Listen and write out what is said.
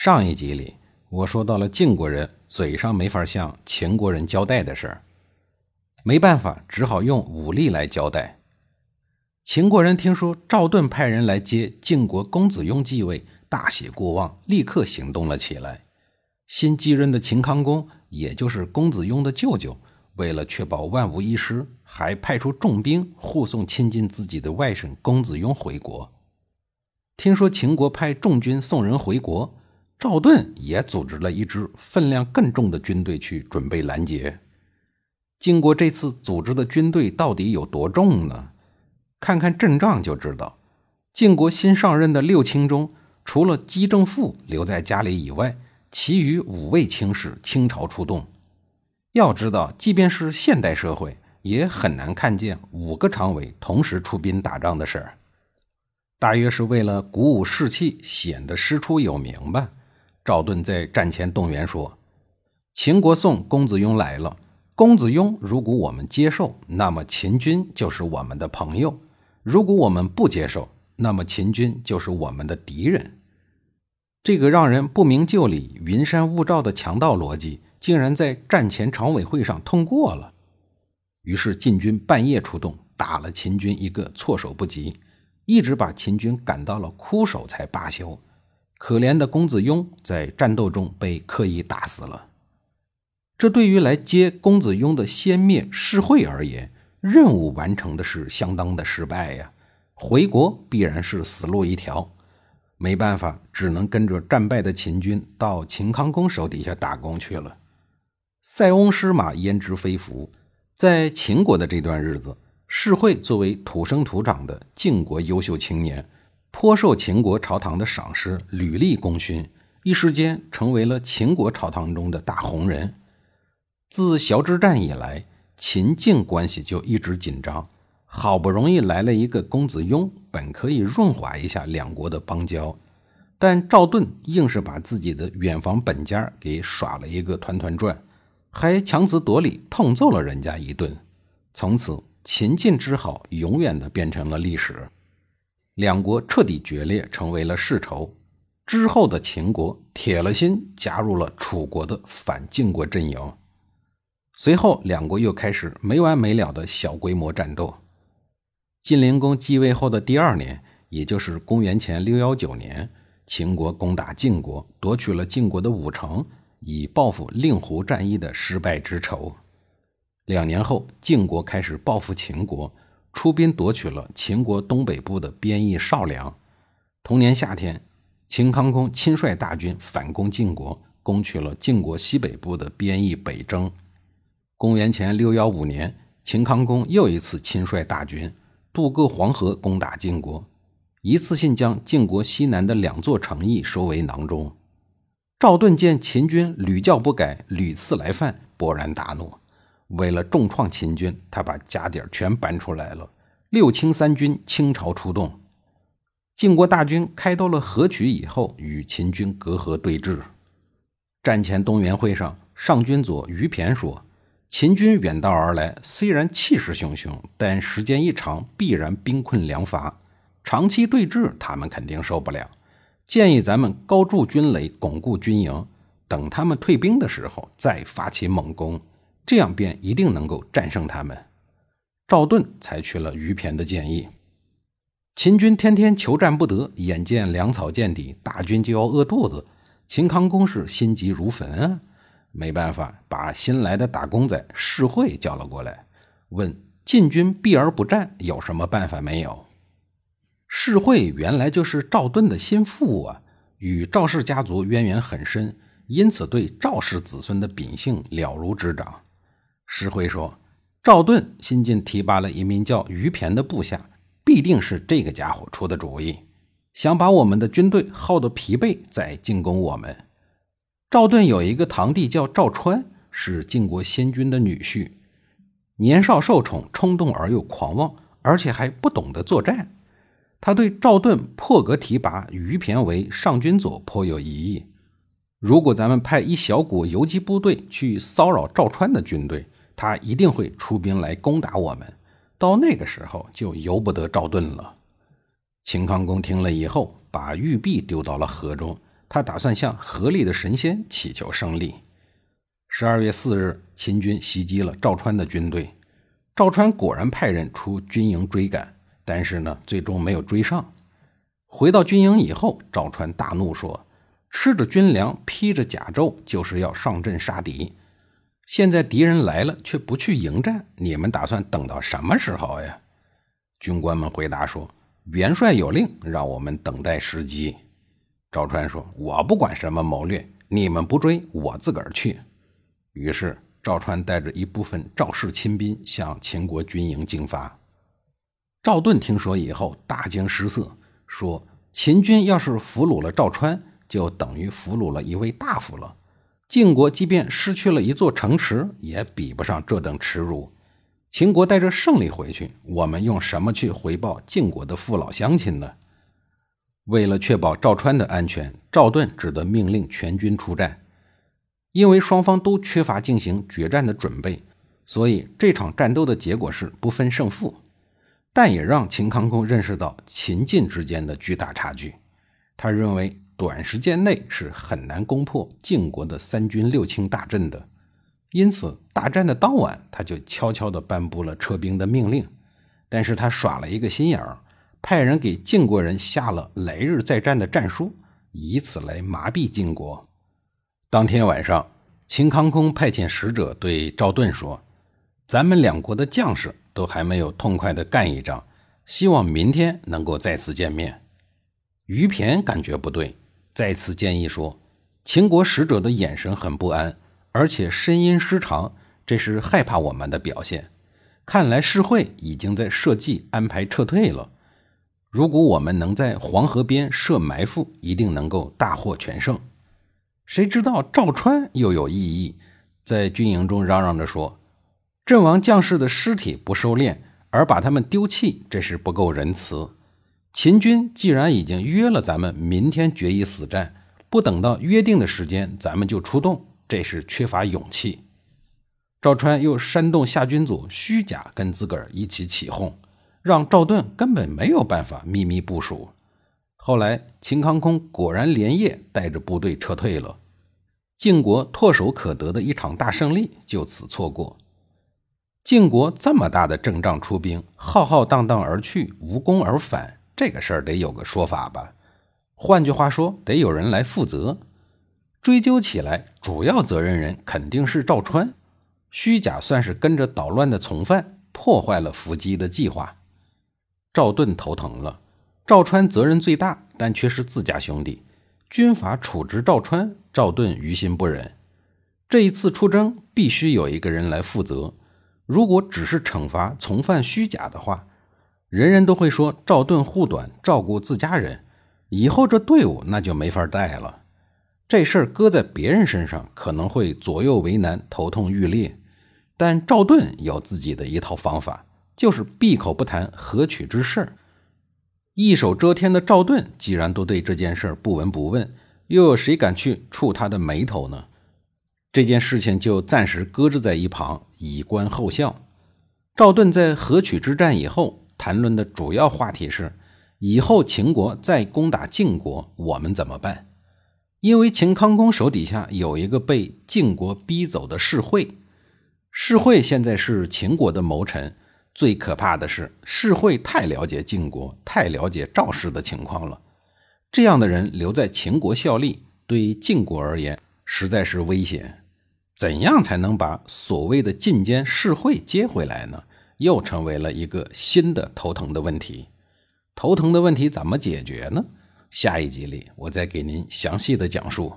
上一集里，我说到了晋国人嘴上没法向秦国人交代的事儿，没办法，只好用武力来交代。秦国人听说赵盾派人来接晋国公子雍继位，大喜过望，立刻行动了起来。新继任的秦康公，也就是公子雍的舅舅，为了确保万无一失，还派出重兵护送亲近自己的外甥公子雍回国。听说秦国派重军送人回国。赵盾也组织了一支分量更重的军队去准备拦截。经过这次组织的军队到底有多重呢？看看阵仗就知道。晋国新上任的六卿中，除了姬正父留在家里以外，其余五位卿士倾巢出动。要知道，即便是现代社会，也很难看见五个常委同时出兵打仗的事儿。大约是为了鼓舞士气，显得师出有名吧。赵盾在战前动员说：“秦国送公子雍来了。公子雍如果我们接受，那么秦军就是我们的朋友；如果我们不接受，那么秦军就是我们的敌人。”这个让人不明就里、云山雾罩的强盗逻辑，竟然在战前常委会上通过了。于是晋军半夜出动，打了秦军一个措手不及，一直把秦军赶到了枯守才罢休。可怜的公子雍在战斗中被刻意打死了。这对于来接公子雍的先灭世会而言，任务完成的是相当的失败呀！回国必然是死路一条，没办法，只能跟着战败的秦军到秦康公手底下打工去了。塞翁失马焉知非福，在秦国的这段日子，世会作为土生土长的晋国优秀青年。颇受秦国朝堂的赏识，屡立功勋，一时间成为了秦国朝堂中的大红人。自崤之战以来，秦晋关系就一直紧张。好不容易来了一个公子雍，本可以润滑一下两国的邦交，但赵盾硬是把自己的远房本家给耍了一个团团转，还强词夺理，痛揍了人家一顿。从此，秦晋之好永远的变成了历史。两国彻底决裂，成为了世仇。之后的秦国铁了心加入了楚国的反晋国阵营。随后，两国又开始没完没了的小规模战斗。晋灵公继位后的第二年，也就是公元前六幺九年，秦国攻打晋国，夺取了晋国的五城，以报复令狐战役的失败之仇。两年后，晋国开始报复秦国。出兵夺取了秦国东北部的边邑少梁。同年夏天，秦康公亲率大军反攻晋国，攻取了晋国西北部的边邑北征。公元前六幺五年，秦康公又一次亲率大军渡过黄河，攻打晋国，一次性将晋国西南的两座城邑收为囊中。赵盾见秦军屡教不改，屡次来犯，勃然大怒。为了重创秦军，他把家底儿全搬出来了。六卿三军倾巢出动，晋国大军开到了河曲以后，与秦军隔河对峙。战前动员会上，上军佐于骈说：“秦军远道而来，虽然气势汹汹，但时间一长，必然兵困粮乏，长期对峙，他们肯定受不了。建议咱们高筑军垒，巩固军营，等他们退兵的时候，再发起猛攻。”这样便一定能够战胜他们。赵盾采取了于骈的建议。秦军天天求战不得，眼见粮草见底，大军就要饿肚子。秦康公是心急如焚啊，没办法，把新来的打工仔士会叫了过来，问晋军避而不战，有什么办法没有？士会原来就是赵盾的心腹啊，与赵氏家族渊源很深，因此对赵氏子孙的秉性了如指掌。石辉说：“赵盾新近提拔了一名叫于骈的部下，必定是这个家伙出的主意，想把我们的军队耗得疲惫，再进攻我们。赵盾有一个堂弟叫赵川，是晋国先君的女婿，年少受宠，冲动而又狂妄，而且还不懂得作战。他对赵盾破格提拔于骈为上军佐颇有疑义。如果咱们派一小股游击部队去骚扰赵川的军队，他一定会出兵来攻打我们。到那个时候，就由不得赵盾了。秦康公听了以后，把玉璧丢到了河中。他打算向河里的神仙祈求胜利。十二月四日，秦军袭击了赵川的军队。赵川果然派人出军营追赶。但是呢，最终没有追上。回到军营以后，赵川大怒说：“吃着军粮，披着甲胄，就是要上阵杀敌。现在敌人来了，却不去迎战，你们打算等到什么时候呀？”军官们回答说：“元帅有令，让我们等待时机。”赵川说：“我不管什么谋略，你们不追，我自个儿去。”于是赵川带着一部分赵氏亲兵向秦国军营进发。赵盾听说以后大惊失色，说：“秦军要是俘虏了赵川，就等于俘虏了一位大夫了。晋国即便失去了一座城池，也比不上这等耻辱。秦国带着胜利回去，我们用什么去回报晋国的父老乡亲呢？”为了确保赵川的安全，赵盾只得命令全军出战。因为双方都缺乏进行决战的准备，所以这场战斗的结果是不分胜负。但也让秦康公认识到秦晋之间的巨大差距。他认为短时间内是很难攻破晋国的三军六卿大阵的，因此大战的当晚，他就悄悄地颁布了撤兵的命令。但是他耍了一个心眼儿，派人给晋国人下了来日再战的战书，以此来麻痹晋国。当天晚上，秦康公派遣使者对赵盾说：“咱们两国的将士。”都还没有痛快的干一仗，希望明天能够再次见面。于骈感觉不对，再次建议说：“秦国使者的眼神很不安，而且声音失常，这是害怕我们的表现。看来世会已经在设计安排撤退了。如果我们能在黄河边设埋伏，一定能够大获全胜。”谁知道赵川又有异议，在军营中嚷嚷着说。阵亡将士的尸体不收敛，而把他们丢弃，这是不够仁慈。秦军既然已经约了咱们明天决一死战，不等到约定的时间咱们就出动，这是缺乏勇气。赵川又煽动夏军组虚假跟自个儿一起起哄，让赵盾根本没有办法秘密部署。后来秦康公果然连夜带着部队撤退了，晋国唾手可得的一场大胜利就此错过。晋国这么大的阵仗出兵，浩浩荡荡而去，无功而返，这个事儿得有个说法吧？换句话说，得有人来负责。追究起来，主要责任人肯定是赵川。虚假算是跟着捣乱的从犯，破坏了伏击的计划。赵盾头疼了。赵川责任最大，但却是自家兄弟。军法处置赵川，赵盾于心不忍。这一次出征，必须有一个人来负责。如果只是惩罚从犯虚假的话，人人都会说赵盾护短，照顾自家人，以后这队伍那就没法带了。这事儿搁在别人身上，可能会左右为难，头痛欲裂。但赵盾有自己的一套方法，就是闭口不谈合取之事。一手遮天的赵盾，既然都对这件事不闻不问，又有谁敢去触他的眉头呢？这件事情就暂时搁置在一旁，以观后效。赵盾在河曲之战以后，谈论的主要话题是：以后秦国再攻打晋国，我们怎么办？因为秦康公手底下有一个被晋国逼走的世会，世会现在是秦国的谋臣。最可怕的是，世会太了解晋国，太了解赵氏的情况了。这样的人留在秦国效力，对晋国而言。实在是危险，怎样才能把所谓的进监世会接回来呢？又成为了一个新的头疼的问题。头疼的问题怎么解决呢？下一集里我再给您详细的讲述。